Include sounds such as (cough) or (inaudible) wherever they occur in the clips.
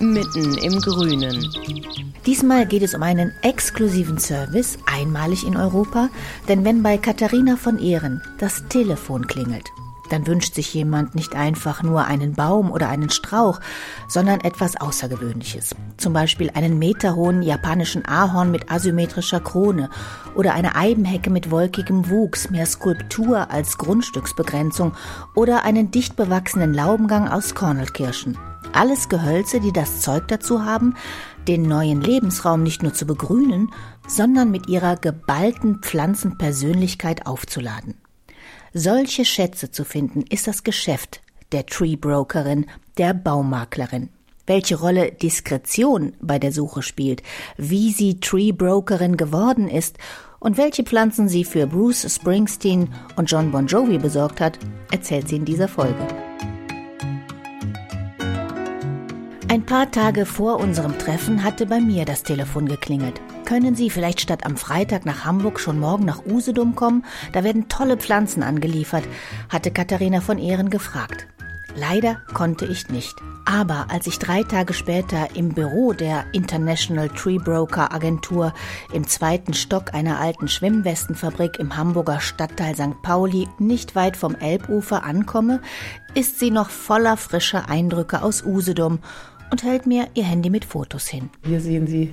mitten im Grünen. Diesmal geht es um einen exklusiven Service, einmalig in Europa, denn wenn bei Katharina von Ehren das Telefon klingelt, dann wünscht sich jemand nicht einfach nur einen Baum oder einen Strauch, sondern etwas Außergewöhnliches. Zum Beispiel einen meterhohen japanischen Ahorn mit asymmetrischer Krone oder eine Eibenhecke mit wolkigem Wuchs, mehr Skulptur als Grundstücksbegrenzung oder einen dicht bewachsenen Laubengang aus Kornelkirschen. Alles Gehölze, die das Zeug dazu haben, den neuen Lebensraum nicht nur zu begrünen, sondern mit ihrer geballten Pflanzenpersönlichkeit aufzuladen. Solche Schätze zu finden, ist das Geschäft der Tree Brokerin, der Baumaklerin. Welche Rolle Diskretion bei der Suche spielt, wie sie Tree Brokerin geworden ist und welche Pflanzen sie für Bruce Springsteen und John Bon Jovi besorgt hat, erzählt sie in dieser Folge. Ein paar Tage vor unserem Treffen hatte bei mir das Telefon geklingelt. Können Sie vielleicht statt am Freitag nach Hamburg schon morgen nach Usedom kommen? Da werden tolle Pflanzen angeliefert, hatte Katharina von Ehren gefragt. Leider konnte ich nicht. Aber als ich drei Tage später im Büro der International Tree Broker Agentur im zweiten Stock einer alten Schwimmwestenfabrik im Hamburger Stadtteil St. Pauli nicht weit vom Elbufer ankomme, ist sie noch voller frischer Eindrücke aus Usedom und hält mir ihr Handy mit Fotos hin. Hier sehen Sie,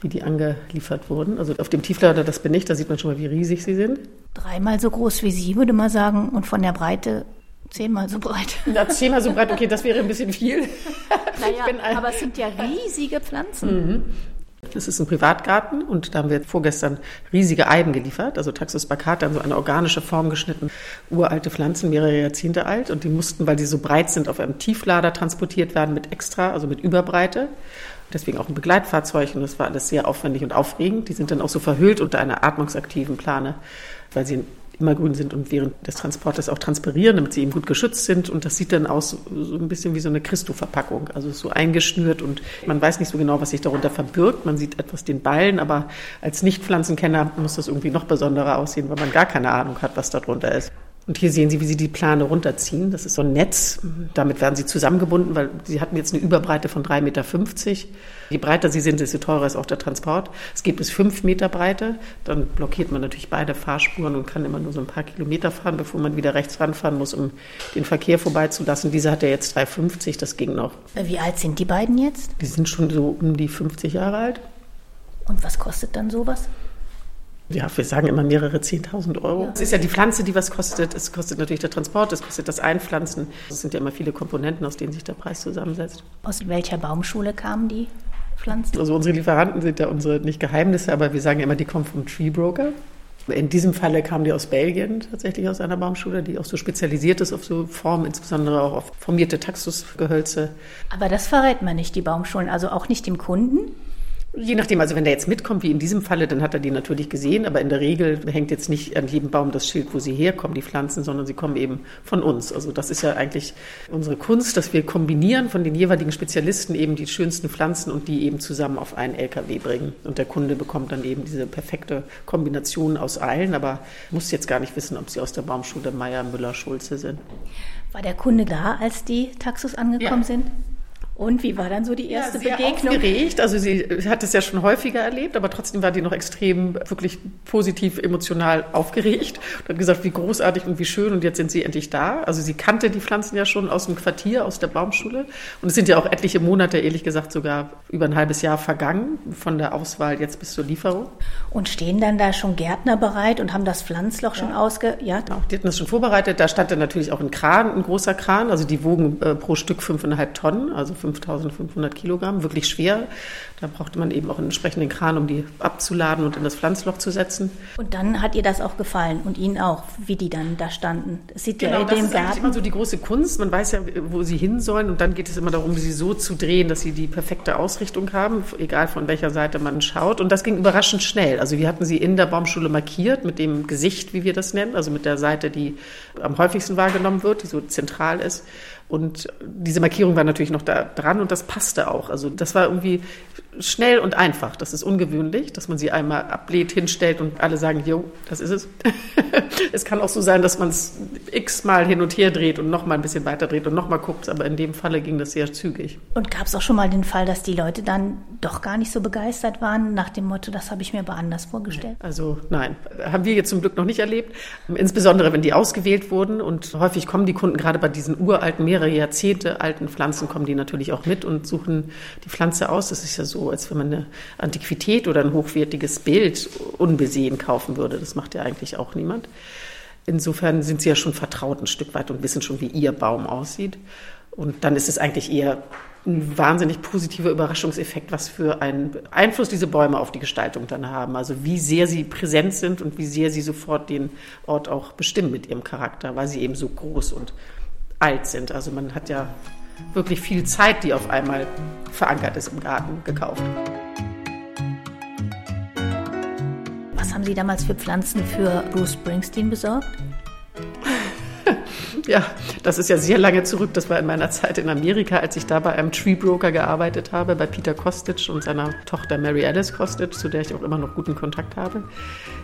wie die angeliefert wurden. Also auf dem Tieflader, das bin ich, da sieht man schon mal, wie riesig sie sind. Dreimal so groß wie Sie, würde man sagen, und von der Breite zehnmal so breit. Na, zehnmal so breit, okay, das wäre ein bisschen viel. (laughs) Naja, aber es sind ja riesige Pflanzen. Mhm. Das ist ein Privatgarten und da haben wir vorgestern riesige Eiben geliefert, also Taxus baccata, so eine organische Form geschnitten, uralte Pflanzen, mehrere Jahrzehnte alt und die mussten, weil die so breit sind, auf einem Tieflader transportiert werden mit extra, also mit Überbreite. Deswegen auch ein Begleitfahrzeug und das war alles sehr aufwendig und aufregend. Die sind dann auch so verhüllt unter einer atmungsaktiven Plane, weil sie immergrün sind und während des Transportes auch transpirieren, damit sie eben gut geschützt sind. Und das sieht dann aus so ein bisschen wie so eine Christo-Verpackung, also so eingeschnürt und man weiß nicht so genau, was sich darunter verbirgt. Man sieht etwas den Ballen, aber als Nicht-Pflanzenkenner muss das irgendwie noch besonderer aussehen, weil man gar keine Ahnung hat, was darunter ist. Und hier sehen Sie, wie Sie die Plane runterziehen. Das ist so ein Netz. Damit werden sie zusammengebunden, weil sie hatten jetzt eine Überbreite von 3,50 Meter. Je breiter sie sind, desto teurer ist auch der Transport. Es geht bis 5 Meter Breite. Dann blockiert man natürlich beide Fahrspuren und kann immer nur so ein paar Kilometer fahren, bevor man wieder rechts ranfahren muss, um den Verkehr vorbeizulassen. Diese hat ja jetzt 3,50. Das ging noch. Wie alt sind die beiden jetzt? Die sind schon so um die 50 Jahre alt. Und was kostet dann sowas? Ja, wir sagen immer mehrere 10.000 Euro. Es ist ja die Pflanze, die was kostet. Es kostet natürlich der Transport, es kostet das Einpflanzen. Es sind ja immer viele Komponenten, aus denen sich der Preis zusammensetzt. Aus welcher Baumschule kamen die Pflanzen? Also unsere Lieferanten sind ja unsere nicht Geheimnisse, aber wir sagen ja immer, die kommen vom Tree Broker. In diesem Falle kamen die aus Belgien, tatsächlich aus einer Baumschule, die auch so spezialisiert ist auf so Formen, insbesondere auch auf formierte Taxusgehölze. Aber das verrät man nicht, die Baumschulen, also auch nicht dem Kunden? Je nachdem, also wenn der jetzt mitkommt, wie in diesem Falle, dann hat er die natürlich gesehen, aber in der Regel hängt jetzt nicht an jedem Baum das Schild, wo sie herkommen, die Pflanzen, sondern sie kommen eben von uns. Also das ist ja eigentlich unsere Kunst, dass wir kombinieren von den jeweiligen Spezialisten eben die schönsten Pflanzen und die eben zusammen auf einen LKW bringen. Und der Kunde bekommt dann eben diese perfekte Kombination aus allen, aber muss jetzt gar nicht wissen, ob sie aus der Baumschule Meier, Müller, Schulze sind. War der Kunde da, als die Taxus angekommen ja. sind? Und wie war dann so die erste ja, sehr Begegnung? Aufgeregt. Also sie hat es ja schon häufiger erlebt, aber trotzdem war die noch extrem, wirklich positiv, emotional aufgeregt und hat gesagt, wie großartig und wie schön und jetzt sind sie endlich da. Also sie kannte die Pflanzen ja schon aus dem Quartier, aus der Baumschule und es sind ja auch etliche Monate, ehrlich gesagt sogar über ein halbes Jahr vergangen von der Auswahl jetzt bis zur Lieferung. Und stehen dann da schon Gärtner bereit und haben das Pflanzloch ja. schon ausge... Ja, genau. die hatten das schon vorbereitet. Da stand dann natürlich auch ein Kran, ein großer Kran, also die wogen äh, pro Stück fünfeinhalb Tonnen, also 5500 Kilogramm, wirklich schwer. Da brauchte man eben auch einen entsprechenden Kran, um die abzuladen und in das Pflanzloch zu setzen. Und dann hat ihr das auch gefallen und Ihnen auch, wie die dann da standen. Das sieht genau, ja in das dem ist Garten. immer so die große Kunst. Man weiß ja, wo sie hin sollen und dann geht es immer darum, sie so zu drehen, dass sie die perfekte Ausrichtung haben, egal von welcher Seite man schaut. Und das ging überraschend schnell. Also wir hatten sie in der Baumschule markiert mit dem Gesicht, wie wir das nennen, also mit der Seite, die am häufigsten wahrgenommen wird, die so zentral ist. Und diese Markierung war natürlich noch da dran und das passte auch. Also das war irgendwie schnell und einfach. Das ist ungewöhnlich, dass man sie einmal ablehnt, hinstellt und alle sagen, jo, das ist es. (laughs) es kann auch so sein, dass man es x-mal hin und her dreht und noch mal ein bisschen weiter dreht und noch mal guckt. Aber in dem Falle ging das sehr zügig. Und gab es auch schon mal den Fall, dass die Leute dann doch gar nicht so begeistert waren nach dem Motto, das habe ich mir aber anders vorgestellt? Also nein, haben wir jetzt zum Glück noch nicht erlebt. Insbesondere, wenn die ausgewählt wurden. Und häufig kommen die Kunden gerade bei diesen uralten, mehrere Jahrzehnte alten Pflanzen, kommen die natürlich auch mit und suchen die Pflanze aus. Das ist ja so als wenn man eine Antiquität oder ein hochwertiges Bild unbesehen kaufen würde. Das macht ja eigentlich auch niemand. Insofern sind sie ja schon vertraut ein Stück weit und wissen schon, wie ihr Baum aussieht. Und dann ist es eigentlich eher ein wahnsinnig positiver Überraschungseffekt, was für einen Einfluss diese Bäume auf die Gestaltung dann haben. Also wie sehr sie präsent sind und wie sehr sie sofort den Ort auch bestimmen mit ihrem Charakter, weil sie eben so groß und alt sind. Also man hat ja wirklich viel Zeit, die auf einmal verankert ist im Garten, gekauft. Was haben Sie damals für Pflanzen für Bruce Springsteen besorgt? Ja, das ist ja sehr lange zurück. Das war in meiner Zeit in Amerika, als ich da bei einem Tree Broker gearbeitet habe, bei Peter Kostic und seiner Tochter Mary Alice Kostic, zu der ich auch immer noch guten Kontakt habe.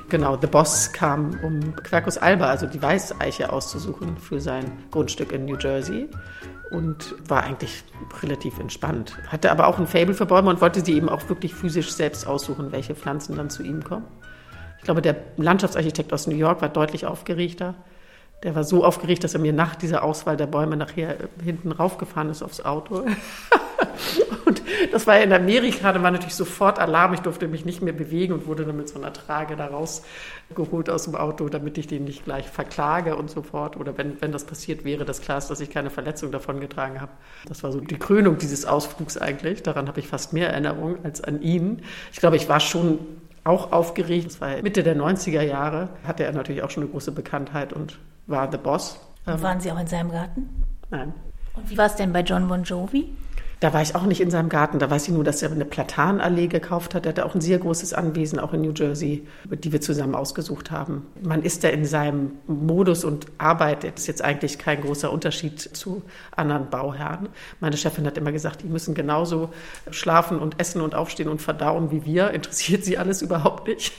Genau, The Boss kam, um Quercus alba, also die Weißeiche, auszusuchen für sein Grundstück in New Jersey und war eigentlich relativ entspannt. Hatte aber auch ein Fable für Bäume und wollte sie eben auch wirklich physisch selbst aussuchen, welche Pflanzen dann zu ihm kommen. Ich glaube, der Landschaftsarchitekt aus New York war deutlich aufgeregter. Der war so aufgeregt, dass er mir nach dieser Auswahl der Bäume nachher hinten raufgefahren ist aufs Auto. (laughs) und das war ja in Amerika, da war natürlich sofort Alarm. Ich durfte mich nicht mehr bewegen und wurde dann mit so einer Trage da rausgeholt aus dem Auto, damit ich den nicht gleich verklage und so fort. Oder wenn, wenn das passiert wäre, dass klar ist, dass ich keine Verletzung davon getragen habe. Das war so die Krönung dieses Ausflugs eigentlich. Daran habe ich fast mehr Erinnerung als an ihn. Ich glaube, ich war schon auch aufgeregt. Das war Mitte der 90er Jahre, hatte er natürlich auch schon eine große Bekanntheit und war The Boss. Und waren Sie auch in seinem Garten? Nein. Und wie war es denn bei John Bon Jovi? Da war ich auch nicht in seinem Garten. Da weiß ich nur, dass er eine Platanallee gekauft hat. Er hatte auch ein sehr großes Anwesen, auch in New Jersey, die wir zusammen ausgesucht haben. Man ist da in seinem Modus und arbeitet. Das ist jetzt eigentlich kein großer Unterschied zu anderen Bauherren. Meine Chefin hat immer gesagt, die müssen genauso schlafen und essen und aufstehen und verdauen wie wir. Interessiert sie alles überhaupt nicht.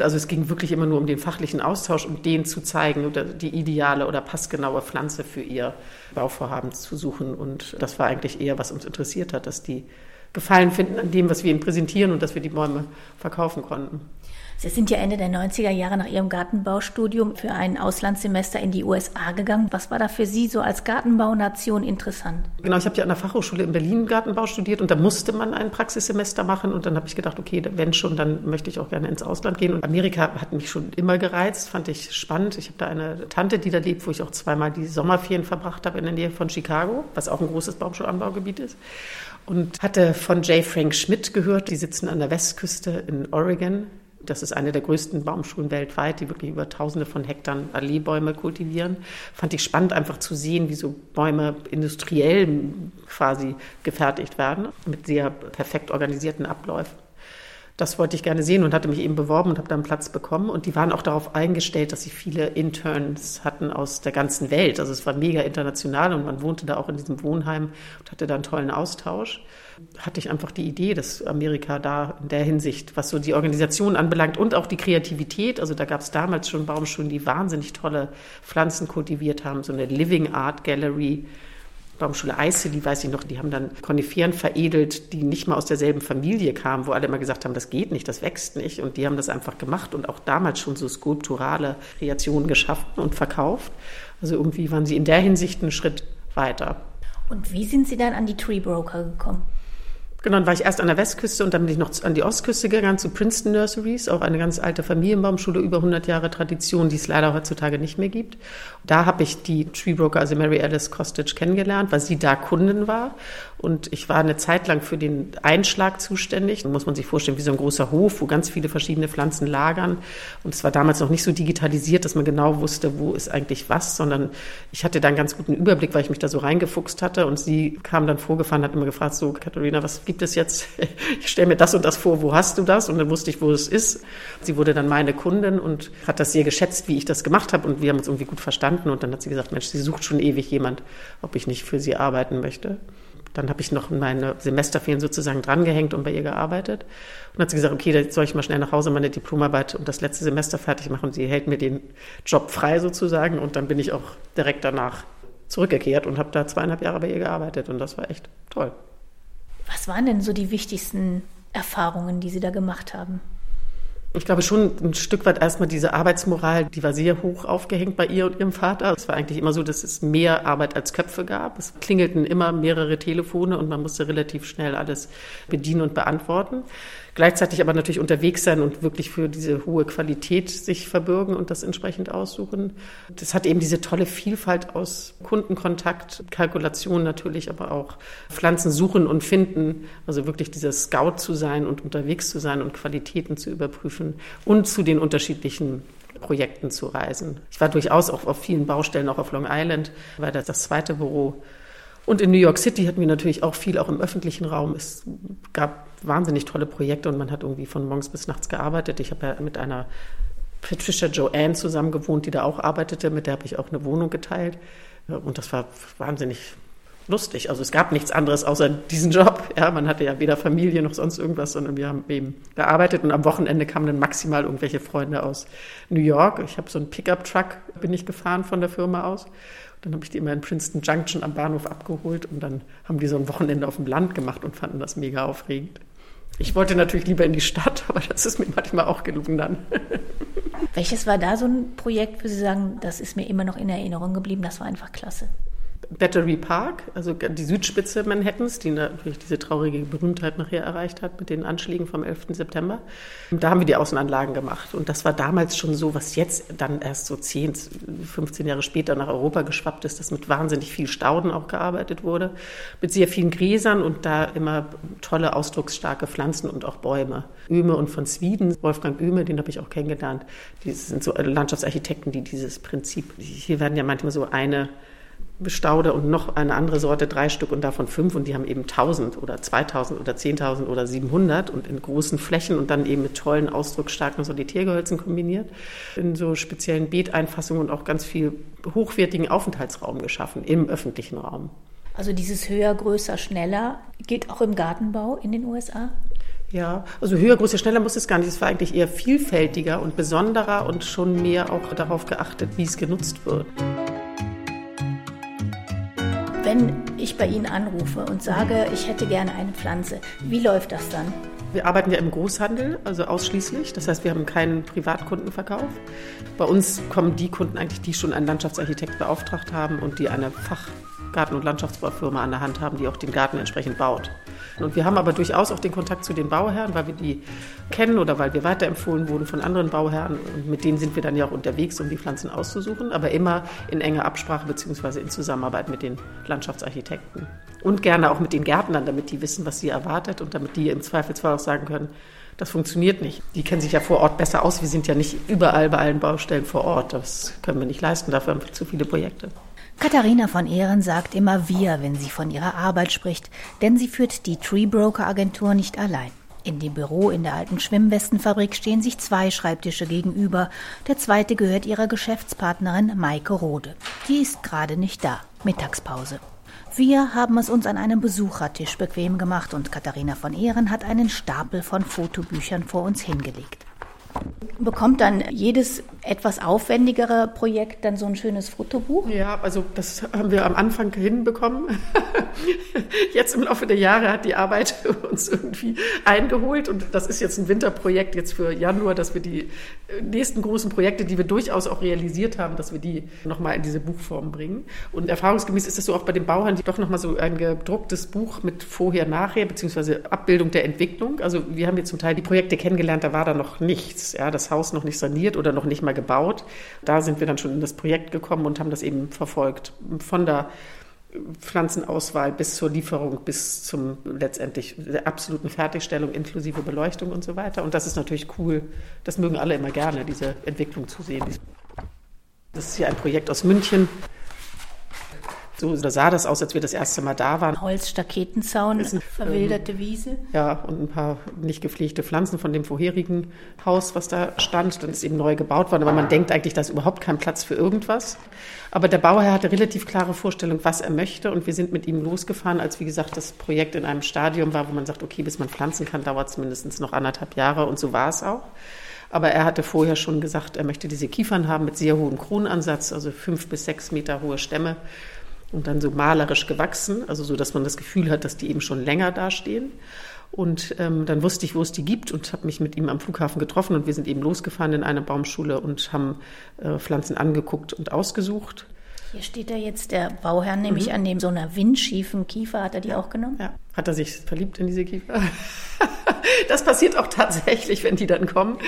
Also es ging wirklich immer nur um den fachlichen Austausch, um den zu zeigen die ideale oder passgenaue Pflanze für ihr Bauvorhaben zu suchen. Und das war eigentlich eher, was uns interessiert hat, dass die Gefallen finden an dem, was wir ihnen präsentieren und dass wir die Bäume verkaufen konnten. Sie sind ja Ende der 90er Jahre nach Ihrem Gartenbaustudium für ein Auslandssemester in die USA gegangen. Was war da für Sie so als Gartenbaunation interessant? Genau, ich habe ja an der Fachhochschule in Berlin Gartenbau studiert und da musste man ein Praxissemester machen und dann habe ich gedacht, okay, wenn schon, dann möchte ich auch gerne ins Ausland gehen. Und Amerika hat mich schon immer gereizt, fand ich spannend. Ich habe da eine Tante, die da lebt, wo ich auch zweimal die Sommerferien verbracht habe in der Nähe von Chicago, was auch ein großes Baumschulanbaugebiet ist und hatte von J. Frank Schmidt gehört. Die sitzen an der Westküste in Oregon das ist eine der größten Baumschulen weltweit, die wirklich über Tausende von Hektar Alleebäume kultivieren. Fand ich spannend, einfach zu sehen, wie so Bäume industriell quasi gefertigt werden, mit sehr perfekt organisierten Abläufen. Das wollte ich gerne sehen und hatte mich eben beworben und habe dann Platz bekommen. Und die waren auch darauf eingestellt, dass sie viele Interns hatten aus der ganzen Welt. Also es war mega international und man wohnte da auch in diesem Wohnheim und hatte da einen tollen Austausch hatte ich einfach die Idee, dass Amerika da in der Hinsicht, was so die Organisation anbelangt und auch die Kreativität, also da gab es damals schon Baumschulen, die wahnsinnig tolle Pflanzen kultiviert haben, so eine Living Art Gallery. Baumschule Eiseli, weiß ich noch, die haben dann Koniferen veredelt, die nicht mal aus derselben Familie kamen, wo alle immer gesagt haben, das geht nicht, das wächst nicht. Und die haben das einfach gemacht und auch damals schon so skulpturale Kreationen geschaffen und verkauft. Also irgendwie waren sie in der Hinsicht einen Schritt weiter. Und wie sind Sie dann an die Tree Broker gekommen? Genau, dann war ich erst an der Westküste und dann bin ich noch an die Ostküste gegangen, zu Princeton Nurseries, auch eine ganz alte Familienbaumschule, über 100 Jahre Tradition, die es leider heutzutage nicht mehr gibt. Da habe ich die Tree Broker, also Mary Alice Costage, kennengelernt, weil sie da Kundin war. Und ich war eine Zeit lang für den Einschlag zuständig. Da muss man sich vorstellen, wie so ein großer Hof, wo ganz viele verschiedene Pflanzen lagern. Und es war damals noch nicht so digitalisiert, dass man genau wusste, wo ist eigentlich was, sondern ich hatte da einen ganz guten Überblick, weil ich mich da so reingefuchst hatte. Und sie kam dann vorgefahren, hat immer gefragt, so, Katharina, was gibt es jetzt? (laughs) Ich stelle mir das und das vor, wo hast du das? Und dann wusste ich, wo es ist. Sie wurde dann meine Kundin und hat das sehr geschätzt, wie ich das gemacht habe. Und wir haben uns irgendwie gut verstanden. Und dann hat sie gesagt, Mensch, sie sucht schon ewig jemand, ob ich nicht für sie arbeiten möchte. Dann habe ich noch meine Semesterferien sozusagen drangehängt und bei ihr gearbeitet. Und dann hat sie gesagt, okay, jetzt soll ich mal schnell nach Hause meine Diplomarbeit und das letzte Semester fertig machen. Sie hält mir den Job frei sozusagen. Und dann bin ich auch direkt danach zurückgekehrt und habe da zweieinhalb Jahre bei ihr gearbeitet. Und das war echt toll. Was waren denn so die wichtigsten Erfahrungen, die Sie da gemacht haben? Ich glaube schon ein Stück weit erstmal diese Arbeitsmoral, die war sehr hoch aufgehängt bei ihr und ihrem Vater. Es war eigentlich immer so, dass es mehr Arbeit als Köpfe gab. Es klingelten immer mehrere Telefone und man musste relativ schnell alles bedienen und beantworten gleichzeitig aber natürlich unterwegs sein und wirklich für diese hohe Qualität sich verbürgen und das entsprechend aussuchen. Das hat eben diese tolle Vielfalt aus Kundenkontakt, Kalkulation natürlich, aber auch Pflanzen suchen und finden. Also wirklich dieser Scout zu sein und unterwegs zu sein und Qualitäten zu überprüfen und zu den unterschiedlichen Projekten zu reisen. Ich war durchaus auch auf vielen Baustellen, auch auf Long Island, war das das zweite Büro. Und in New York City hatten wir natürlich auch viel, auch im öffentlichen Raum. Es gab wahnsinnig tolle Projekte und man hat irgendwie von morgens bis nachts gearbeitet. Ich habe ja mit einer Patricia Joanne zusammen gewohnt, die da auch arbeitete. Mit der habe ich auch eine Wohnung geteilt. Und das war wahnsinnig lustig. Also es gab nichts anderes außer diesen Job. Ja, man hatte ja weder Familie noch sonst irgendwas, sondern wir haben eben gearbeitet und am Wochenende kamen dann maximal irgendwelche Freunde aus New York. Ich habe so einen Pickup-Truck, bin ich gefahren von der Firma aus. Dann habe ich die immer in Princeton Junction am Bahnhof abgeholt und dann haben die so ein Wochenende auf dem Land gemacht und fanden das mega aufregend. Ich wollte natürlich lieber in die Stadt, (laughs) aber das ist mir manchmal auch gelungen dann. Welches war da so ein Projekt, wo Sie sagen, das ist mir immer noch in Erinnerung geblieben, das war einfach klasse? Battery Park, also die Südspitze Manhattans, die natürlich diese traurige Berühmtheit nachher erreicht hat mit den Anschlägen vom 11. September. Da haben wir die Außenanlagen gemacht. Und das war damals schon so, was jetzt dann erst so 10, 15 Jahre später nach Europa geschwappt ist, dass mit wahnsinnig viel Stauden auch gearbeitet wurde, mit sehr vielen Gräsern und da immer tolle, ausdrucksstarke Pflanzen und auch Bäume. Öme und von Sweden, Wolfgang Öme, den habe ich auch kennengelernt. Die sind so Landschaftsarchitekten, die dieses Prinzip, hier werden ja manchmal so eine Bestaude und noch eine andere Sorte, drei Stück und davon fünf und die haben eben 1000 oder 2000 oder 10.000 oder 700 und in großen Flächen und dann eben mit tollen, ausdrucksstarken Solitärgehölzen kombiniert, in so speziellen Beeteinfassungen und auch ganz viel hochwertigen Aufenthaltsraum geschaffen im öffentlichen Raum. Also dieses höher, größer, schneller gilt auch im Gartenbau in den USA? Ja, also höher, größer, schneller muss es gar nicht. Es war eigentlich eher vielfältiger und besonderer und schon mehr auch darauf geachtet, wie es genutzt wird. Wenn ich bei Ihnen anrufe und sage, ich hätte gerne eine Pflanze, wie läuft das dann? Wir arbeiten ja im Großhandel, also ausschließlich. Das heißt, wir haben keinen Privatkundenverkauf. Bei uns kommen die Kunden eigentlich, die schon einen Landschaftsarchitekt beauftragt haben und die eine Fachgarten- und Landschaftsbaufirma an der Hand haben, die auch den Garten entsprechend baut. Und wir haben aber durchaus auch den Kontakt zu den Bauherren, weil wir die kennen oder weil wir weiterempfohlen wurden von anderen Bauherren. Und mit denen sind wir dann ja auch unterwegs, um die Pflanzen auszusuchen, aber immer in enger Absprache bzw. in Zusammenarbeit mit den Landschaftsarchitekten. Und gerne auch mit den Gärtnern, damit die wissen, was sie erwartet und damit die im Zweifelsfall auch sagen können, das funktioniert nicht. Die kennen sich ja vor Ort besser aus. Wir sind ja nicht überall bei allen Baustellen vor Ort. Das können wir nicht leisten. Dafür haben wir zu viele Projekte. Katharina von Ehren sagt immer wir, wenn sie von ihrer Arbeit spricht, denn sie führt die Tree Broker Agentur nicht allein. In dem Büro in der alten Schwimmwestenfabrik stehen sich zwei Schreibtische gegenüber. Der zweite gehört ihrer Geschäftspartnerin Maike Rode. Die ist gerade nicht da. Mittagspause. Wir haben es uns an einem Besuchertisch bequem gemacht und Katharina von Ehren hat einen Stapel von Fotobüchern vor uns hingelegt. Bekommt dann jedes etwas aufwendigere Projekt dann so ein schönes Fotobuch? Ja, also das haben wir am Anfang hinbekommen. (laughs) Jetzt im Laufe der Jahre hat die Arbeit (laughs) uns irgendwie eingeholt und das ist jetzt ein Winterprojekt jetzt für Januar, dass wir die nächsten großen Projekte, die wir durchaus auch realisiert haben, dass wir die nochmal in diese Buchform bringen. Und erfahrungsgemäß ist es so auch bei den Bauern, doch nochmal so ein gedrucktes Buch mit vorher, nachher, beziehungsweise Abbildung der Entwicklung. Also wir haben jetzt zum Teil die Projekte kennengelernt, da war da noch nichts. Ja, das Haus noch nicht saniert oder noch nicht mal gebaut. Da sind wir dann schon in das Projekt gekommen und haben das eben verfolgt. Von der Pflanzenauswahl bis zur Lieferung, bis zum letztendlich der absoluten Fertigstellung inklusive Beleuchtung und so weiter. Und das ist natürlich cool. Das mögen alle immer gerne, diese Entwicklung zu sehen. Das ist hier ein Projekt aus München. So sah das aus, als wir das erste Mal da waren. Holzstaketenzaun, Ist verwilderte Wiese. Ja, und ein paar nicht gepflegte Pflanzen von dem vorherigen Haus, was da stand. Dann ist eben neu gebaut worden. Aber man denkt eigentlich, da ist überhaupt kein Platz für irgendwas. Aber der Bauherr hatte relativ klare Vorstellung, was er möchte. Und wir sind mit ihm losgefahren, als, wie gesagt, das Projekt in einem Stadium war, wo man sagt, okay, bis man pflanzen kann, dauert es mindestens noch anderthalb Jahre. Und so war es auch. Aber er hatte vorher schon gesagt, er möchte diese Kiefern haben mit sehr hohem Kronansatz, also fünf bis sechs Meter hohe Stämme und dann so malerisch gewachsen, also so, dass man das Gefühl hat, dass die eben schon länger dastehen. Und ähm, dann wusste ich, wo es die gibt und habe mich mit ihm am Flughafen getroffen und wir sind eben losgefahren in eine Baumschule und haben äh, Pflanzen angeguckt und ausgesucht. Hier steht da jetzt der Bauherr, nämlich an dem so einer windschiefen Kiefer, hat er die auch genommen? Ja. Hat er sich verliebt in diese Kiefer? (laughs) Das passiert auch tatsächlich, wenn die dann kommen,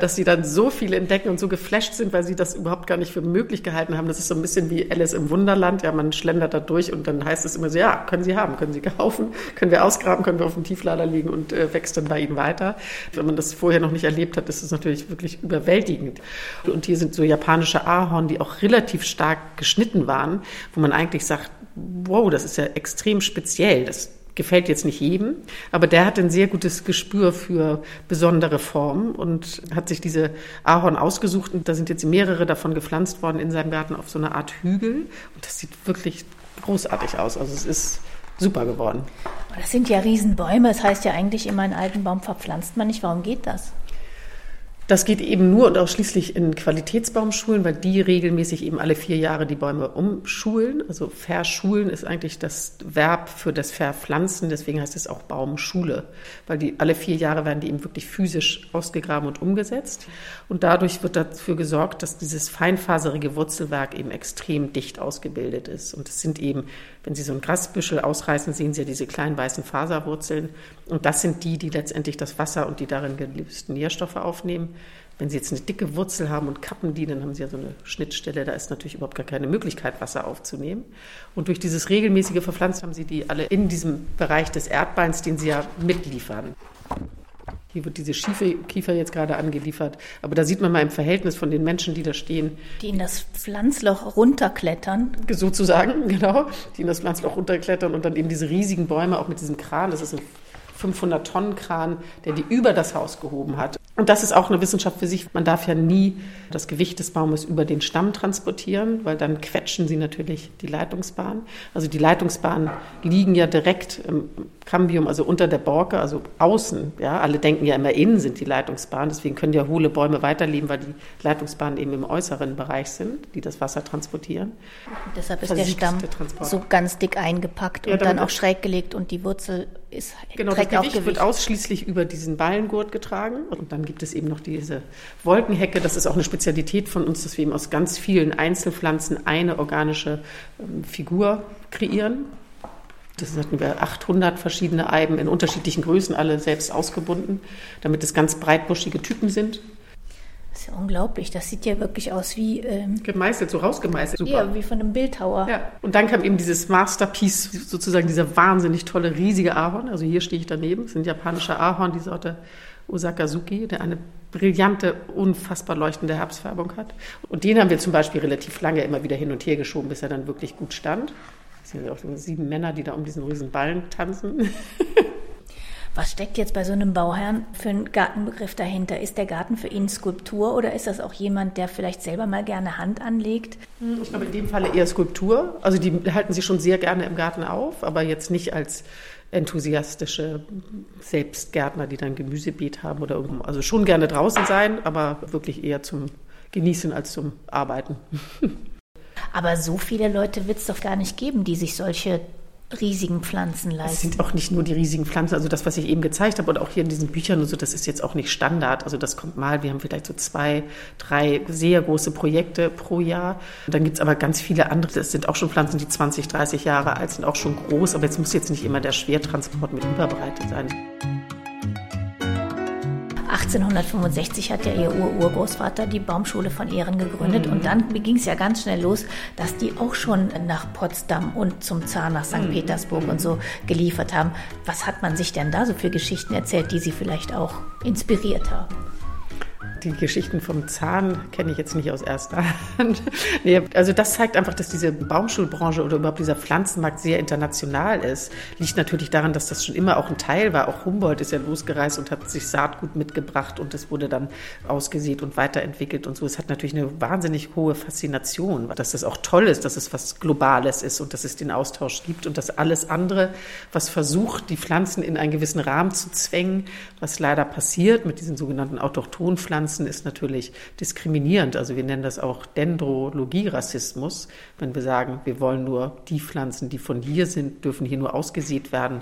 dass sie dann so viel entdecken und so geflasht sind, weil sie das überhaupt gar nicht für möglich gehalten haben. Das ist so ein bisschen wie Alice im Wunderland. Ja, man schlendert da durch und dann heißt es immer so, ja, können Sie haben, können Sie kaufen, können wir ausgraben, können wir auf dem Tieflader liegen und äh, wächst dann bei Ihnen weiter. Wenn man das vorher noch nicht erlebt hat, ist es natürlich wirklich überwältigend. Und hier sind so japanische Ahorn, die auch relativ stark geschnitten waren, wo man eigentlich sagt, wow, das ist ja extrem speziell. Das gefällt jetzt nicht jedem, aber der hat ein sehr gutes Gespür für besondere Formen und hat sich diese Ahorn ausgesucht und da sind jetzt mehrere davon gepflanzt worden in seinem Garten auf so einer Art Hügel und das sieht wirklich großartig aus. Also es ist super geworden. Das sind ja Riesenbäume. Das heißt ja eigentlich immer, einen alten Baum verpflanzt man nicht. Warum geht das? Das geht eben nur und ausschließlich in Qualitätsbaumschulen, weil die regelmäßig eben alle vier Jahre die Bäume umschulen. Also verschulen ist eigentlich das Verb für das Verpflanzen, deswegen heißt es auch Baumschule, weil die alle vier Jahre werden die eben wirklich physisch ausgegraben und umgesetzt. Und dadurch wird dafür gesorgt, dass dieses feinfaserige Wurzelwerk eben extrem dicht ausgebildet ist. Und es sind eben, wenn Sie so ein Grasbüschel ausreißen, sehen Sie ja diese kleinen weißen Faserwurzeln. Und das sind die, die letztendlich das Wasser und die darin gelösten Nährstoffe aufnehmen. Wenn Sie jetzt eine dicke Wurzel haben und kappen die, dann haben Sie ja so eine Schnittstelle, da ist natürlich überhaupt gar keine Möglichkeit, Wasser aufzunehmen. Und durch dieses regelmäßige Verpflanzen haben Sie die alle in diesem Bereich des Erdbeins, den Sie ja mitliefern. Hier wird diese schiefe Kiefer jetzt gerade angeliefert. Aber da sieht man mal im Verhältnis von den Menschen, die da stehen. Die in das Pflanzloch runterklettern. Sozusagen, (laughs) genau. Die in das Pflanzloch runterklettern und dann eben diese riesigen Bäume auch mit diesem Kran. Das ist ein 500 Tonnen Kran, der die über das Haus gehoben hat. Und das ist auch eine Wissenschaft für sich. Man darf ja nie das Gewicht des Baumes über den Stamm transportieren, weil dann quetschen sie natürlich die Leitungsbahn. Also die Leitungsbahnen liegen ja direkt im Cambium, also unter der Borke, also außen. Ja, alle denken ja immer innen sind die Leitungsbahnen. Deswegen können ja hohle Bäume weiterleben, weil die Leitungsbahnen eben im äußeren Bereich sind, die das Wasser transportieren. Und deshalb ist der Versiegt Stamm der Transport. so ganz dick eingepackt Ja, und dann damit- auch schräg gelegt und die Wurzel ist Genau, das auch Gewicht wird ausschließlich über diesen Ballengurt getragen. Und dann gibt es eben noch diese Wolkenhecke. Das ist auch eine Spezialität von uns, dass wir eben aus ganz vielen Einzelpflanzen eine organische ähm, Figur kreieren. Das hatten wir 800 verschiedene Eiben in unterschiedlichen Größen, alle selbst ausgebunden, damit es ganz breitbuschige Typen sind. Das ist ja unglaublich. Das sieht ja wirklich aus wie, ähm, Gemeißelt, so rausgemeißelt. Super. ja, wie von einem Bildhauer. Ja, und dann kam eben dieses Masterpiece, sozusagen dieser wahnsinnig tolle, riesige Ahorn. Also hier stehe ich daneben, das sind japanische Ahorn, die Sorte Osakazuki, der eine brillante, unfassbar leuchtende Herbstfärbung hat. Und den haben wir zum Beispiel relativ lange immer wieder hin und her geschoben, bis er dann wirklich gut stand. Es sind auch so sieben Männer, die da um diesen riesen Ballen tanzen. (laughs) Was steckt jetzt bei so einem Bauherrn für einen Gartenbegriff dahinter? Ist der Garten für ihn Skulptur oder ist das auch jemand, der vielleicht selber mal gerne Hand anlegt? Ich glaube in dem Falle eher Skulptur. Also die halten sich schon sehr gerne im Garten auf, aber jetzt nicht als enthusiastische Selbstgärtner, die dann Gemüsebeet haben oder irgendwo. Also schon gerne draußen sein, aber wirklich eher zum Genießen als zum Arbeiten. (laughs) Aber so viele Leute wird es doch gar nicht geben, die sich solche riesigen Pflanzen leisten. Es sind auch nicht nur die riesigen Pflanzen, also das, was ich eben gezeigt habe und auch hier in diesen Büchern und so, das ist jetzt auch nicht Standard. Also das kommt mal, wir haben vielleicht so zwei, drei sehr große Projekte pro Jahr. Und dann gibt es aber ganz viele andere, das sind auch schon Pflanzen, die 20, 30 Jahre alt sind, auch schon groß, aber jetzt muss jetzt nicht immer der Schwertransport mit Überbreite sein. 1865 hat ja ihr Ur-Urgroßvater die Baumschule von Ehren gegründet. Mhm. Und dann ging es ja ganz schnell los, dass die auch schon nach Potsdam und zum Zahn nach St. Mhm. Petersburg und so geliefert haben. Was hat man sich denn da so für Geschichten erzählt, die sie vielleicht auch inspiriert haben? Die Geschichten vom Zahn kenne ich jetzt nicht aus erster Hand. (laughs) nee, also das zeigt einfach, dass diese Baumschulbranche oder überhaupt dieser Pflanzenmarkt sehr international ist. Liegt natürlich daran, dass das schon immer auch ein Teil war. Auch Humboldt ist ja losgereist und hat sich Saatgut mitgebracht und es wurde dann ausgesät und weiterentwickelt und so. Es hat natürlich eine wahnsinnig hohe Faszination, dass das auch toll ist, dass es was Globales ist und dass es den Austausch gibt und dass alles andere, was versucht, die Pflanzen in einen gewissen Rahmen zu zwängen, was leider passiert mit diesen sogenannten autochthonen Pflanzen, ist natürlich diskriminierend. Also wir nennen das auch Dendrologie-Rassismus, wenn wir sagen, wir wollen nur die Pflanzen, die von hier sind, dürfen hier nur ausgesät werden.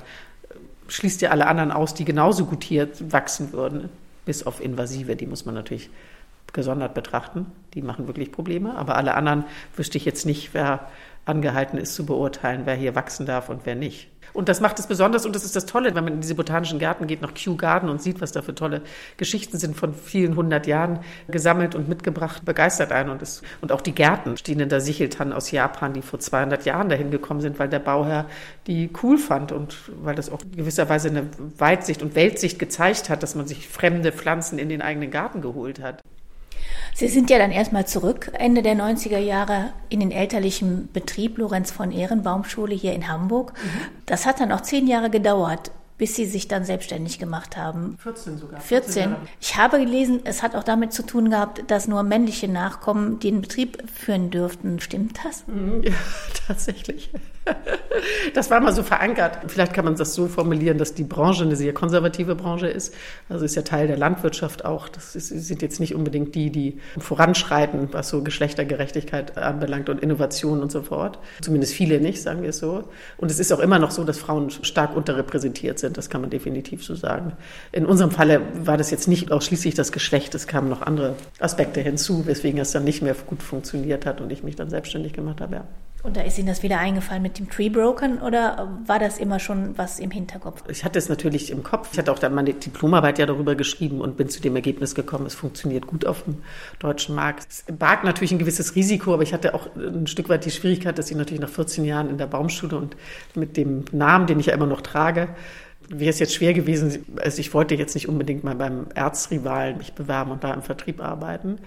Schließt ja alle anderen aus, die genauso gut hier wachsen würden, bis auf invasive, die muss man natürlich gesondert betrachten. Die machen wirklich Probleme. Aber alle anderen wüsste ich jetzt nicht, wer angehalten ist zu beurteilen, wer hier wachsen darf und wer nicht. Und das macht es besonders und das ist das Tolle, wenn man in diese botanischen Gärten geht, nach Kew Garden und sieht, was da für tolle Geschichten sind von vielen hundert Jahren gesammelt und mitgebracht, begeistert einen. Und, es, und auch die Gärten stehen in der Sicheltannen aus Japan, die vor 200 Jahren dahin gekommen sind, weil der Bauherr die cool fand und weil das auch gewisserweise eine Weitsicht und Weltsicht gezeigt hat, dass man sich fremde Pflanzen in den eigenen Garten geholt hat. Sie sind ja dann erstmal zurück, Ende der 90er Jahre, in den elterlichen Betrieb Lorenz von Ehren Baumschule hier in Hamburg. Mhm. Das hat dann auch zehn Jahre gedauert bis sie sich dann selbstständig gemacht haben. 14 sogar. 14. 14. Ich habe gelesen, es hat auch damit zu tun gehabt, dass nur männliche Nachkommen den Betrieb führen dürften. Stimmt das? Mhm, (laughs) ja, tatsächlich. Das war mal so verankert. Vielleicht kann man das so formulieren, dass die Branche eine sehr konservative Branche ist. Also ist ja Teil der Landwirtschaft auch. Das ist, sind jetzt nicht unbedingt die, die voranschreiten, was so Geschlechtergerechtigkeit anbelangt und Innovation und so fort. Zumindest viele nicht, sagen wir es so. Und es ist auch immer noch so, dass Frauen stark unterrepräsentiert sind. Das kann man definitiv so sagen. In unserem Falle war das jetzt nicht ausschließlich das Geschlecht. Es kamen noch andere Aspekte hinzu, weswegen es dann nicht mehr gut funktioniert hat und ich mich dann selbstständig gemacht habe. Ja. Und da ist Ihnen das wieder eingefallen mit dem Tree Broken oder war das immer schon was im Hinterkopf? Ich hatte es natürlich im Kopf. Ich hatte auch dann meine Diplomarbeit ja darüber geschrieben und bin zu dem Ergebnis gekommen, es funktioniert gut auf dem deutschen Markt. Es barg natürlich ein gewisses Risiko, aber ich hatte auch ein Stück weit die Schwierigkeit, dass ich natürlich nach 14 Jahren in der Baumschule und mit dem Namen, den ich ja immer noch trage, wäre es jetzt schwer gewesen, also ich wollte jetzt nicht unbedingt mal beim Erzrivalen mich bewerben und da im Vertrieb arbeiten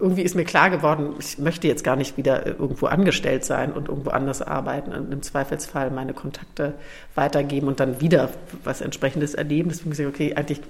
irgendwie ist mir klar geworden, ich möchte jetzt gar nicht wieder irgendwo angestellt sein und irgendwo anders arbeiten und im Zweifelsfall meine Kontakte weitergeben und dann wieder was entsprechendes erleben. Deswegen gesagt, okay, eigentlich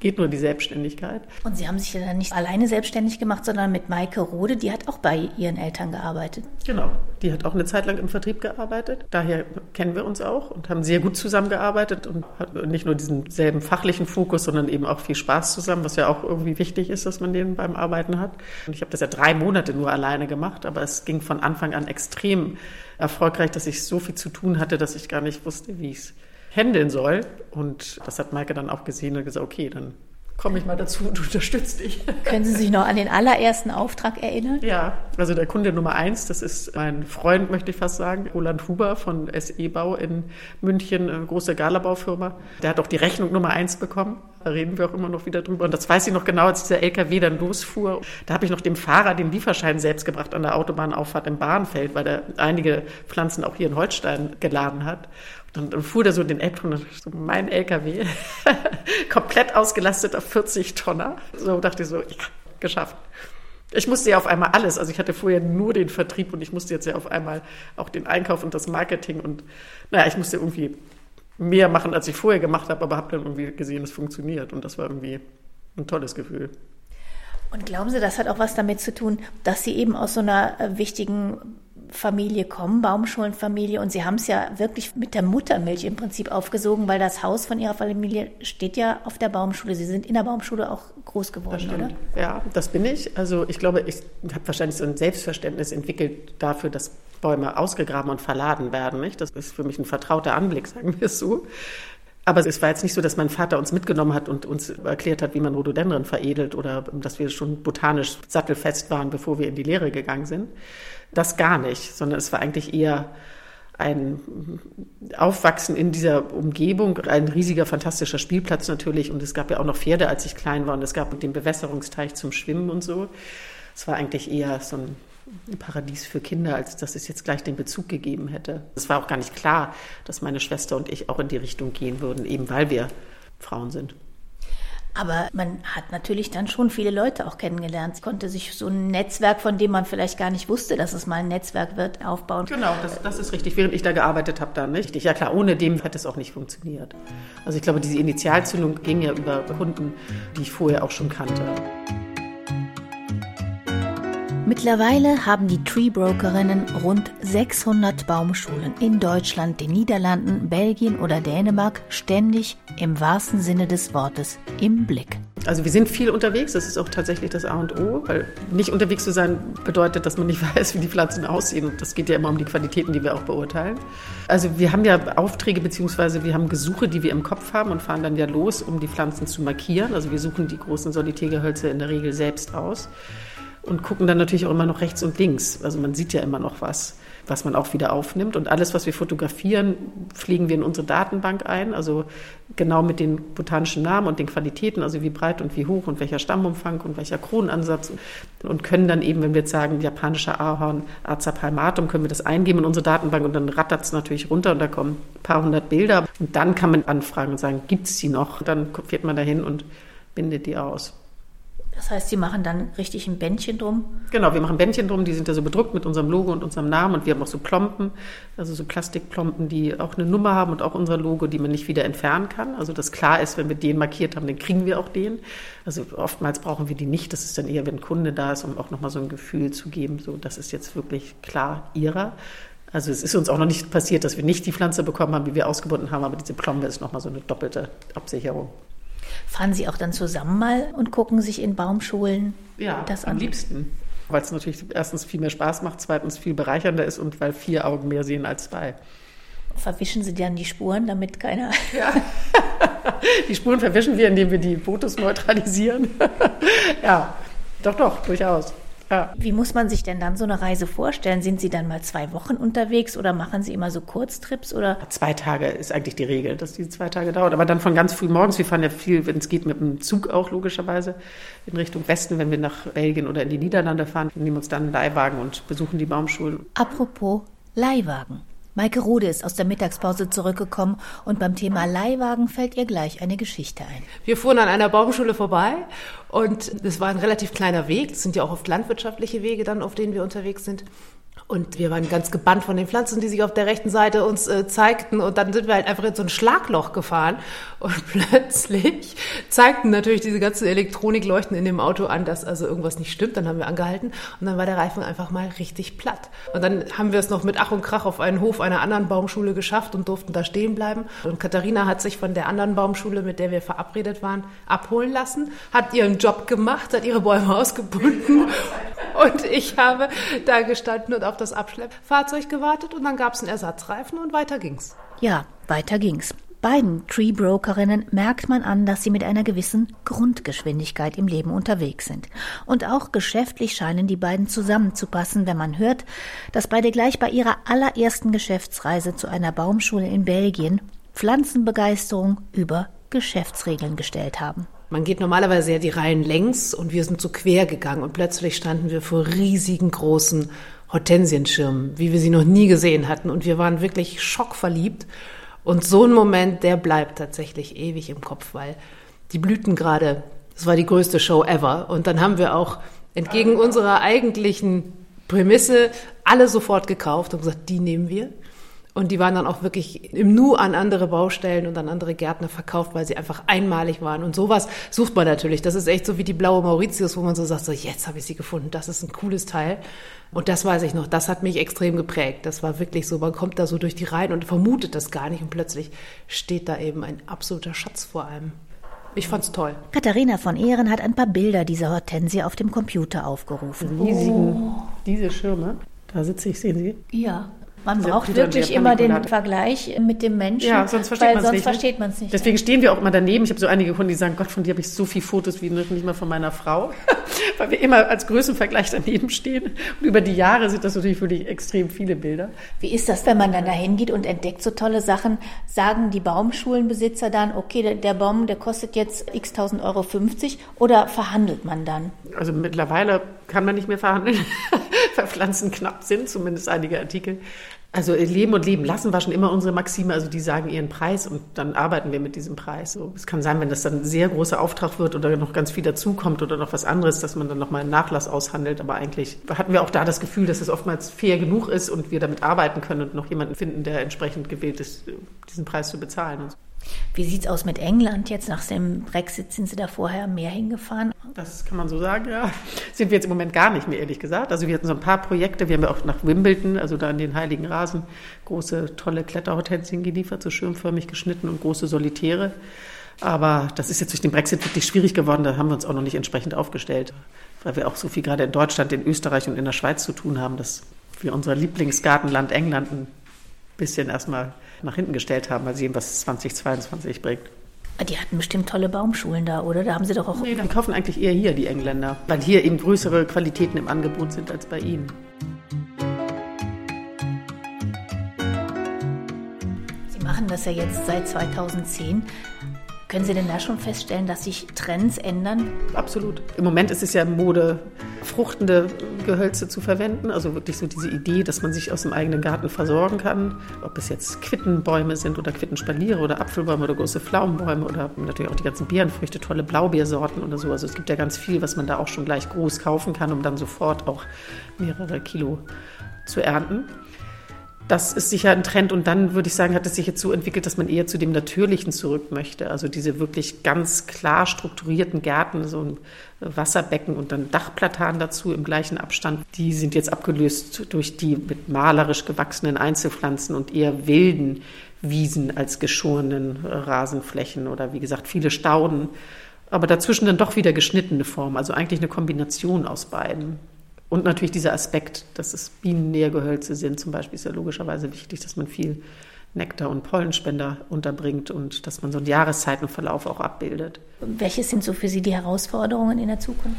geht nur die Selbstständigkeit. Und Sie haben sich ja dann nicht alleine selbstständig gemacht, sondern mit Maike Rode, die hat auch bei Ihren Eltern gearbeitet. Genau, die hat auch eine Zeit lang im Vertrieb gearbeitet. Daher kennen wir uns auch und haben sehr gut zusammengearbeitet und hat nicht nur diesen selben fachlichen Fokus, sondern eben auch viel Spaß zusammen, was ja auch irgendwie wichtig ist, dass man den beim Arbeiten hat. Und ich habe das ja drei Monate nur alleine gemacht, aber es ging von Anfang an extrem erfolgreich, dass ich so viel zu tun hatte, dass ich gar nicht wusste, wie ich es handeln soll. Und das hat Maike dann auch gesehen und gesagt, okay, dann komme ich mal dazu und unterstütze dich. Können Sie sich noch an den allerersten Auftrag erinnern? Ja, also der Kunde Nummer eins, das ist mein Freund, möchte ich fast sagen, Roland Huber von SE Bau in München, eine große Galabaufirma. Der hat auch die Rechnung Nummer eins bekommen. Da reden wir auch immer noch wieder drüber. Und das weiß ich noch genau, als dieser LKW dann losfuhr. Da habe ich noch dem Fahrer den Lieferschein selbst gebracht an der Autobahnauffahrt im Bahnfeld, weil er einige Pflanzen auch hier in Holstein geladen hat. Und dann fuhr der so den Elbtunnel, und so mein LKW, (laughs) komplett ausgelastet auf 40 Tonner. So dachte ich so, ja, geschafft. Ich musste ja auf einmal alles. Also ich hatte vorher nur den Vertrieb und ich musste jetzt ja auf einmal auch den Einkauf und das Marketing und naja, ich musste irgendwie mehr machen, als ich vorher gemacht habe, aber habe dann irgendwie gesehen, es funktioniert. Und das war irgendwie ein tolles Gefühl. Und glauben Sie, das hat auch was damit zu tun, dass Sie eben aus so einer äh, wichtigen Familie kommen, Baumschulenfamilie, und Sie haben es ja wirklich mit der Muttermilch im Prinzip aufgesogen, weil das Haus von Ihrer Familie steht ja auf der Baumschule. Sie sind in der Baumschule auch groß geworden, oder? Ja, das bin ich. Also ich glaube, ich habe wahrscheinlich so ein Selbstverständnis entwickelt dafür, dass Bäume ausgegraben und verladen werden. Nicht? Das ist für mich ein vertrauter Anblick, sagen wir es so. Aber es war jetzt nicht so, dass mein Vater uns mitgenommen hat und uns erklärt hat, wie man Rhododendron veredelt oder dass wir schon botanisch sattelfest waren, bevor wir in die Lehre gegangen sind. Das gar nicht, sondern es war eigentlich eher ein Aufwachsen in dieser Umgebung, ein riesiger, fantastischer Spielplatz natürlich. Und es gab ja auch noch Pferde, als ich klein war. Und es gab den Bewässerungsteich zum Schwimmen und so. Es war eigentlich eher so ein Paradies für Kinder, als dass es jetzt gleich den Bezug gegeben hätte. Es war auch gar nicht klar, dass meine Schwester und ich auch in die Richtung gehen würden, eben weil wir Frauen sind. Aber man hat natürlich dann schon viele Leute auch kennengelernt. Konnte sich so ein Netzwerk, von dem man vielleicht gar nicht wusste, dass es mal ein Netzwerk wird, aufbauen. Genau, das, das ist richtig. Während ich da gearbeitet habe, dann nicht. Ja klar, ohne dem hätte es auch nicht funktioniert. Also ich glaube, diese Initialzündung ging ja über Kunden, die ich vorher auch schon kannte. Mittlerweile haben die Tree Brokerinnen rund 600 Baumschulen in Deutschland, den Niederlanden, Belgien oder Dänemark ständig im wahrsten Sinne des Wortes im Blick. Also wir sind viel unterwegs, das ist auch tatsächlich das A und O, weil nicht unterwegs zu sein bedeutet, dass man nicht (laughs) weiß, wie die Pflanzen aussehen. Und das geht ja immer um die Qualitäten, die wir auch beurteilen. Also wir haben ja Aufträge beziehungsweise wir haben Gesuche, die wir im Kopf haben und fahren dann ja los, um die Pflanzen zu markieren. Also wir suchen die großen Solitärgehölze in der Regel selbst aus und gucken dann natürlich auch immer noch rechts und links. Also man sieht ja immer noch was, was man auch wieder aufnimmt. Und alles, was wir fotografieren, pflegen wir in unsere Datenbank ein. Also genau mit den botanischen Namen und den Qualitäten, also wie breit und wie hoch und welcher Stammumfang und welcher Kronenansatz. Und können dann eben, wenn wir jetzt sagen, japanischer Ahorn, Aza palmatum, können wir das eingeben in unsere Datenbank und dann rattert es natürlich runter und da kommen ein paar hundert Bilder. Und dann kann man anfragen und sagen, gibt es die noch? Dann fährt man dahin und bindet die aus. Das heißt, Sie machen dann richtig ein Bändchen drum? Genau, wir machen Bändchen drum, die sind ja so bedruckt mit unserem Logo und unserem Namen und wir haben auch so Plompen, also so Plastikplompen, die auch eine Nummer haben und auch unser Logo, die man nicht wieder entfernen kann. Also das klar ist, wenn wir den markiert haben, dann kriegen wir auch den. Also oftmals brauchen wir die nicht, das ist dann eher, wenn ein Kunde da ist, um auch nochmal so ein Gefühl zu geben, so das ist jetzt wirklich klar ihrer. Also es ist uns auch noch nicht passiert, dass wir nicht die Pflanze bekommen haben, wie wir ausgebunden haben, aber diese Plombe ist nochmal so eine doppelte Absicherung. Fahren Sie auch dann zusammen mal und gucken sich in Baumschulen ja, das an? am liebsten. Weil es natürlich erstens viel mehr Spaß macht, zweitens viel bereichernder ist und weil vier Augen mehr sehen als zwei. Verwischen Sie dann die Spuren, damit keiner. (laughs) Ja. Die Spuren verwischen wir, indem wir die Fotos neutralisieren. (laughs) ja, doch, doch, durchaus. Ja. Wie muss man sich denn dann so eine Reise vorstellen? Sind Sie dann mal zwei Wochen unterwegs oder machen Sie immer so Kurztrips oder? Zwei Tage ist eigentlich die Regel, dass die zwei Tage dauert. Aber dann von ganz früh morgens. Wir fahren ja viel, wenn es geht, mit dem Zug auch logischerweise in Richtung Westen, wenn wir nach Belgien oder in die Niederlande fahren. Wir nehmen uns dann einen Leihwagen und besuchen die Baumschulen. Apropos Leihwagen. Maike Rode ist aus der Mittagspause zurückgekommen und beim Thema Leihwagen fällt ihr gleich eine Geschichte ein. Wir fuhren an einer Baumschule vorbei und es war ein relativ kleiner Weg. Es sind ja auch oft landwirtschaftliche Wege dann, auf denen wir unterwegs sind. Und wir waren ganz gebannt von den Pflanzen, die sich auf der rechten Seite uns äh, zeigten. Und dann sind wir halt einfach in so ein Schlagloch gefahren. Und (laughs) plötzlich zeigten natürlich diese ganzen Elektronikleuchten in dem Auto an, dass also irgendwas nicht stimmt. Dann haben wir angehalten und dann war der Reifen einfach mal richtig platt. Und dann haben wir es noch mit Ach und Krach auf einen Hof einer anderen Baumschule geschafft und durften da stehen bleiben. Und Katharina hat sich von der anderen Baumschule, mit der wir verabredet waren, abholen lassen, hat ihren Job gemacht, hat ihre Bäume (laughs) ausgebunden. Und ich habe da gestanden und auf das Abschleppfahrzeug gewartet und dann gab es einen Ersatzreifen und weiter ging's. Ja, weiter ging's. Beiden Tree Brokerinnen merkt man an, dass sie mit einer gewissen Grundgeschwindigkeit im Leben unterwegs sind. Und auch geschäftlich scheinen die beiden zusammenzupassen, wenn man hört, dass beide gleich bei ihrer allerersten Geschäftsreise zu einer Baumschule in Belgien Pflanzenbegeisterung über Geschäftsregeln gestellt haben. Man geht normalerweise ja die Reihen längs und wir sind so quer gegangen und plötzlich standen wir vor riesigen großen Hortensienschirmen, wie wir sie noch nie gesehen hatten. Und wir waren wirklich schockverliebt. Und so ein Moment, der bleibt tatsächlich ewig im Kopf, weil die Blüten gerade, das war die größte Show ever. Und dann haben wir auch entgegen unserer eigentlichen Prämisse alle sofort gekauft und gesagt, die nehmen wir. Und die waren dann auch wirklich im Nu an andere Baustellen und an andere Gärtner verkauft, weil sie einfach einmalig waren. Und sowas sucht man natürlich. Das ist echt so wie die blaue Mauritius, wo man so sagt, so jetzt habe ich sie gefunden, das ist ein cooles Teil. Und das weiß ich noch, das hat mich extrem geprägt. Das war wirklich so, man kommt da so durch die Reihen und vermutet das gar nicht und plötzlich steht da eben ein absoluter Schatz vor einem. Ich fand's toll. Katharina von Ehren hat ein paar Bilder dieser Hortensie auf dem Computer aufgerufen. Riesigen, diese Schirme. Da sitze ich, sehen Sie? Ja. Man braucht wirklich immer den. Vergleich mit dem Menschen, Ja, sonst versteht weil sonst nicht, ne? versteht man es nicht. Deswegen stehen wir auch immer daneben. Ich habe so einige Kunden, die sagen, Gott, von dir habe ich so viele Fotos wie nicht mal von meiner Frau. (laughs) Weil wir immer als Größenvergleich daneben stehen. Und über die Jahre sind das natürlich wirklich extrem viele Bilder. Wie ist das, wenn man dann da hingeht und entdeckt so tolle Sachen? Sagen die Baumschulenbesitzer dann, okay, der, der Baum, der kostet jetzt x 1000 Euro 50 oder verhandelt man dann? Also mittlerweile kann man nicht mehr verhandeln, (laughs) weil Pflanzen knapp sind, zumindest einige Artikel. Also Leben und Leben lassen war schon immer unsere Maxime. Also die sagen ihren Preis und dann arbeiten wir mit diesem Preis. So, es kann sein, wenn das dann ein sehr großer Auftrag wird oder noch ganz viel dazukommt oder noch was anderes, dass man dann nochmal einen Nachlass aushandelt. Aber eigentlich hatten wir auch da das Gefühl, dass es oftmals fair genug ist und wir damit arbeiten können und noch jemanden finden, der entsprechend gewillt ist, diesen Preis zu bezahlen. Und so. Wie sieht's aus mit England? Jetzt nach dem Brexit sind Sie da vorher mehr hingefahren? Das kann man so sagen, ja. Sind wir jetzt im Moment gar nicht mehr, ehrlich gesagt. Also wir hatten so ein paar Projekte. Wir haben ja auch nach Wimbledon, also da in den Heiligen Rasen, große, tolle Kletterhortensien geliefert, so schirmförmig geschnitten und große Solitäre. Aber das ist jetzt durch den Brexit wirklich schwierig geworden. Da haben wir uns auch noch nicht entsprechend aufgestellt, weil wir auch so viel gerade in Deutschland, in Österreich und in der Schweiz zu tun haben, dass wir unser Lieblingsgartenland England ein bisschen erstmal nach hinten gestellt haben, mal sehen, was 2022 bringt. Die hatten bestimmt tolle Baumschulen da, oder? Da haben Sie doch auch. Nee, dann kaufen eigentlich eher hier die Engländer, weil hier eben größere Qualitäten im Angebot sind als bei ihnen. Sie machen das ja jetzt seit 2010. Können Sie denn da schon feststellen, dass sich Trends ändern? Absolut. Im Moment ist es ja Mode, fruchtende Gehölze zu verwenden. Also wirklich so diese Idee, dass man sich aus dem eigenen Garten versorgen kann. Ob es jetzt Quittenbäume sind oder Quittenspaliere oder Apfelbäume oder große Pflaumenbäume oder natürlich auch die ganzen Beerenfrüchte, tolle Blaubeersorten oder so. Also es gibt ja ganz viel, was man da auch schon gleich groß kaufen kann, um dann sofort auch mehrere Kilo zu ernten. Das ist sicher ein Trend und dann würde ich sagen, hat es sich jetzt so entwickelt, dass man eher zu dem Natürlichen zurück möchte. Also diese wirklich ganz klar strukturierten Gärten, so ein Wasserbecken und dann Dachplatanen dazu im gleichen Abstand, die sind jetzt abgelöst durch die mit malerisch gewachsenen Einzelpflanzen und eher wilden Wiesen als geschorenen Rasenflächen oder wie gesagt viele Stauden. Aber dazwischen dann doch wieder geschnittene Formen, also eigentlich eine Kombination aus beiden. Und natürlich dieser Aspekt, dass es Bienennährgehölze sind, zum Beispiel ist ja logischerweise wichtig, dass man viel Nektar und Pollenspender unterbringt und dass man so einen Jahreszeitenverlauf auch abbildet. Welche sind so für Sie die Herausforderungen in der Zukunft?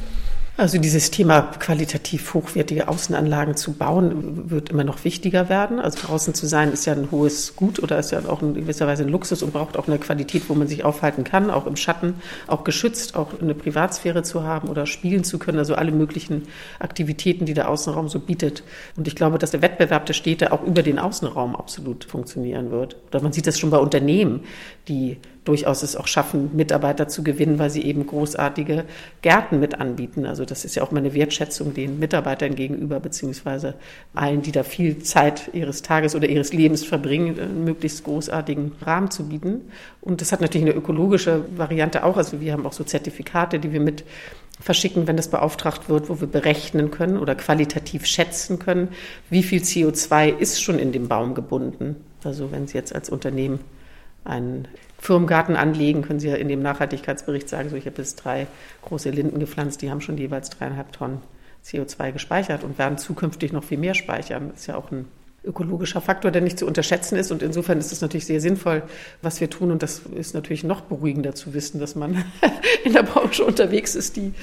Also dieses Thema qualitativ hochwertige Außenanlagen zu bauen, wird immer noch wichtiger werden. Also draußen zu sein ist ja ein hohes Gut oder ist ja auch in gewisser Weise ein Luxus und braucht auch eine Qualität, wo man sich aufhalten kann, auch im Schatten, auch geschützt, auch eine Privatsphäre zu haben oder spielen zu können. Also alle möglichen Aktivitäten, die der Außenraum so bietet. Und ich glaube, dass der Wettbewerb der Städte auch über den Außenraum absolut funktionieren wird. Oder man sieht das schon bei Unternehmen, die durchaus es auch schaffen, Mitarbeiter zu gewinnen, weil sie eben großartige Gärten mit anbieten. Also das ist ja auch mal eine Wertschätzung den Mitarbeitern gegenüber, beziehungsweise allen, die da viel Zeit ihres Tages oder ihres Lebens verbringen, einen möglichst großartigen Rahmen zu bieten. Und das hat natürlich eine ökologische Variante auch. Also wir haben auch so Zertifikate, die wir mit verschicken, wenn das beauftragt wird, wo wir berechnen können oder qualitativ schätzen können, wie viel CO2 ist schon in dem Baum gebunden. Also wenn Sie jetzt als Unternehmen einen Firmengarten anlegen, können Sie ja in dem Nachhaltigkeitsbericht sagen, so ich habe jetzt drei große Linden gepflanzt, die haben schon jeweils dreieinhalb Tonnen CO2 gespeichert und werden zukünftig noch viel mehr speichern. Das ist ja auch ein ökologischer Faktor, der nicht zu unterschätzen ist. Und insofern ist es natürlich sehr sinnvoll, was wir tun. Und das ist natürlich noch beruhigender zu wissen, dass man (laughs) in der Branche unterwegs ist, die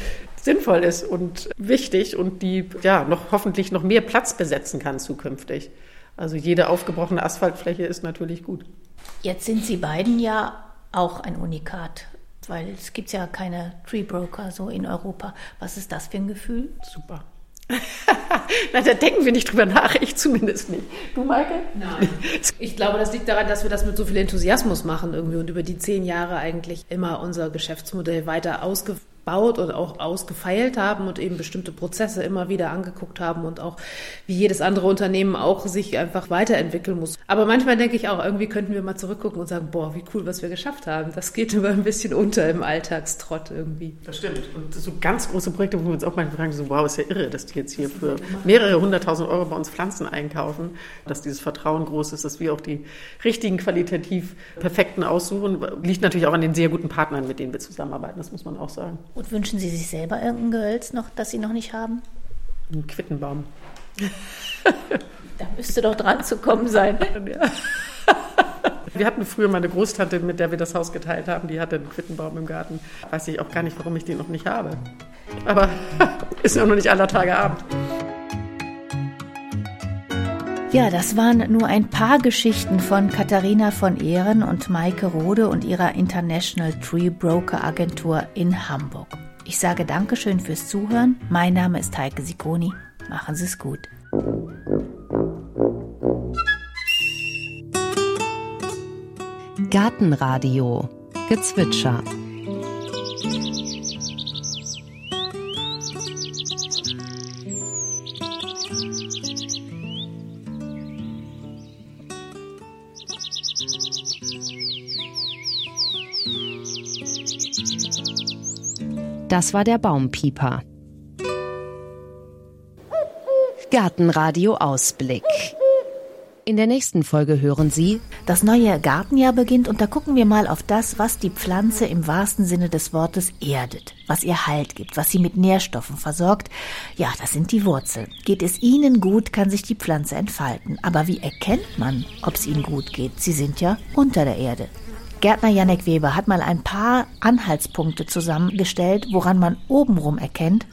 sinnvoll ist und wichtig und die ja noch hoffentlich noch mehr Platz besetzen kann zukünftig. Also jede aufgebrochene Asphaltfläche ist natürlich gut. Jetzt sind Sie beiden ja auch ein Unikat, weil es gibt ja keine Tree Broker so in Europa. Was ist das für ein Gefühl? Super. (laughs) Nein, da denken wir nicht drüber nach, ich zumindest nicht. Du, Maike? Nein. (laughs) Ich glaube, das liegt daran, dass wir das mit so viel Enthusiasmus machen irgendwie und über die zehn Jahre eigentlich immer unser Geschäftsmodell weiter ausgebaut ausgebaut und auch ausgefeilt haben und eben bestimmte Prozesse immer wieder angeguckt haben und auch wie jedes andere Unternehmen auch sich einfach weiterentwickeln muss. Aber manchmal denke ich auch, irgendwie könnten wir mal zurückgucken und sagen, boah, wie cool, was wir geschafft haben. Das geht immer ein bisschen unter im Alltagstrott irgendwie. Das stimmt. Und so ganz große Projekte, wo wir uns auch manchmal fragen, so, wow, ist ja irre, dass die jetzt hier für mehrere hunderttausend Euro bei uns Pflanzen einkaufen, dass dieses Vertrauen groß ist, dass wir auch die richtigen qualitativ perfekten aussuchen, liegt natürlich auch an den sehr guten Partnern, mit denen wir zusammenarbeiten, das muss man auch sagen. Und wünschen Sie sich selber irgendein Gehölz noch, das Sie noch nicht haben? Ein Quittenbaum. (laughs) da müsste doch dran zu kommen sein. (laughs) Ja. Wir hatten früher mal eine Großtante, mit der wir das Haus geteilt haben, die hatte einen Quittenbaum im Garten. Weiß ich auch gar nicht, warum ich den noch nicht habe. Aber (laughs) ist ja noch nicht aller Tage Abend. Ja, das waren nur ein paar Geschichten von Katharina von Ehren und Maike Rode und ihrer International Tree Broker Agentur in Hamburg. Ich sage Dankeschön fürs Zuhören. Mein Name ist Heike Sikoni. Machen Sie es gut. Gartenradio Gezwitscher Das war der Baumpieper. Gartenradio Ausblick. In der nächsten Folge hören Sie, das neue Gartenjahr beginnt und da gucken wir mal auf das, was die Pflanze im wahrsten Sinne des Wortes erdet, was ihr Halt gibt, was sie mit Nährstoffen versorgt. Ja, das sind die Wurzeln. Geht es ihnen gut, kann sich die Pflanze entfalten. Aber wie erkennt man, ob es ihnen gut geht? Sie sind ja unter der Erde. Gärtner Janek Weber hat mal ein paar Anhaltspunkte zusammengestellt, woran man obenrum erkennt,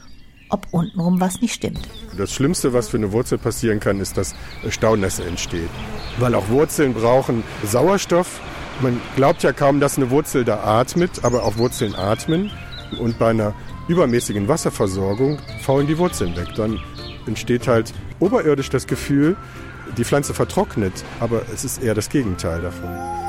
ob untenrum was nicht stimmt. Das Schlimmste, was für eine Wurzel passieren kann, ist, dass Staunässe entsteht. Weil auch Wurzeln brauchen Sauerstoff. Man glaubt ja kaum, dass eine Wurzel da atmet, aber auch Wurzeln atmen. Und bei einer übermäßigen Wasserversorgung faulen die Wurzeln weg. Dann entsteht halt oberirdisch das Gefühl, die Pflanze vertrocknet, aber es ist eher das Gegenteil davon.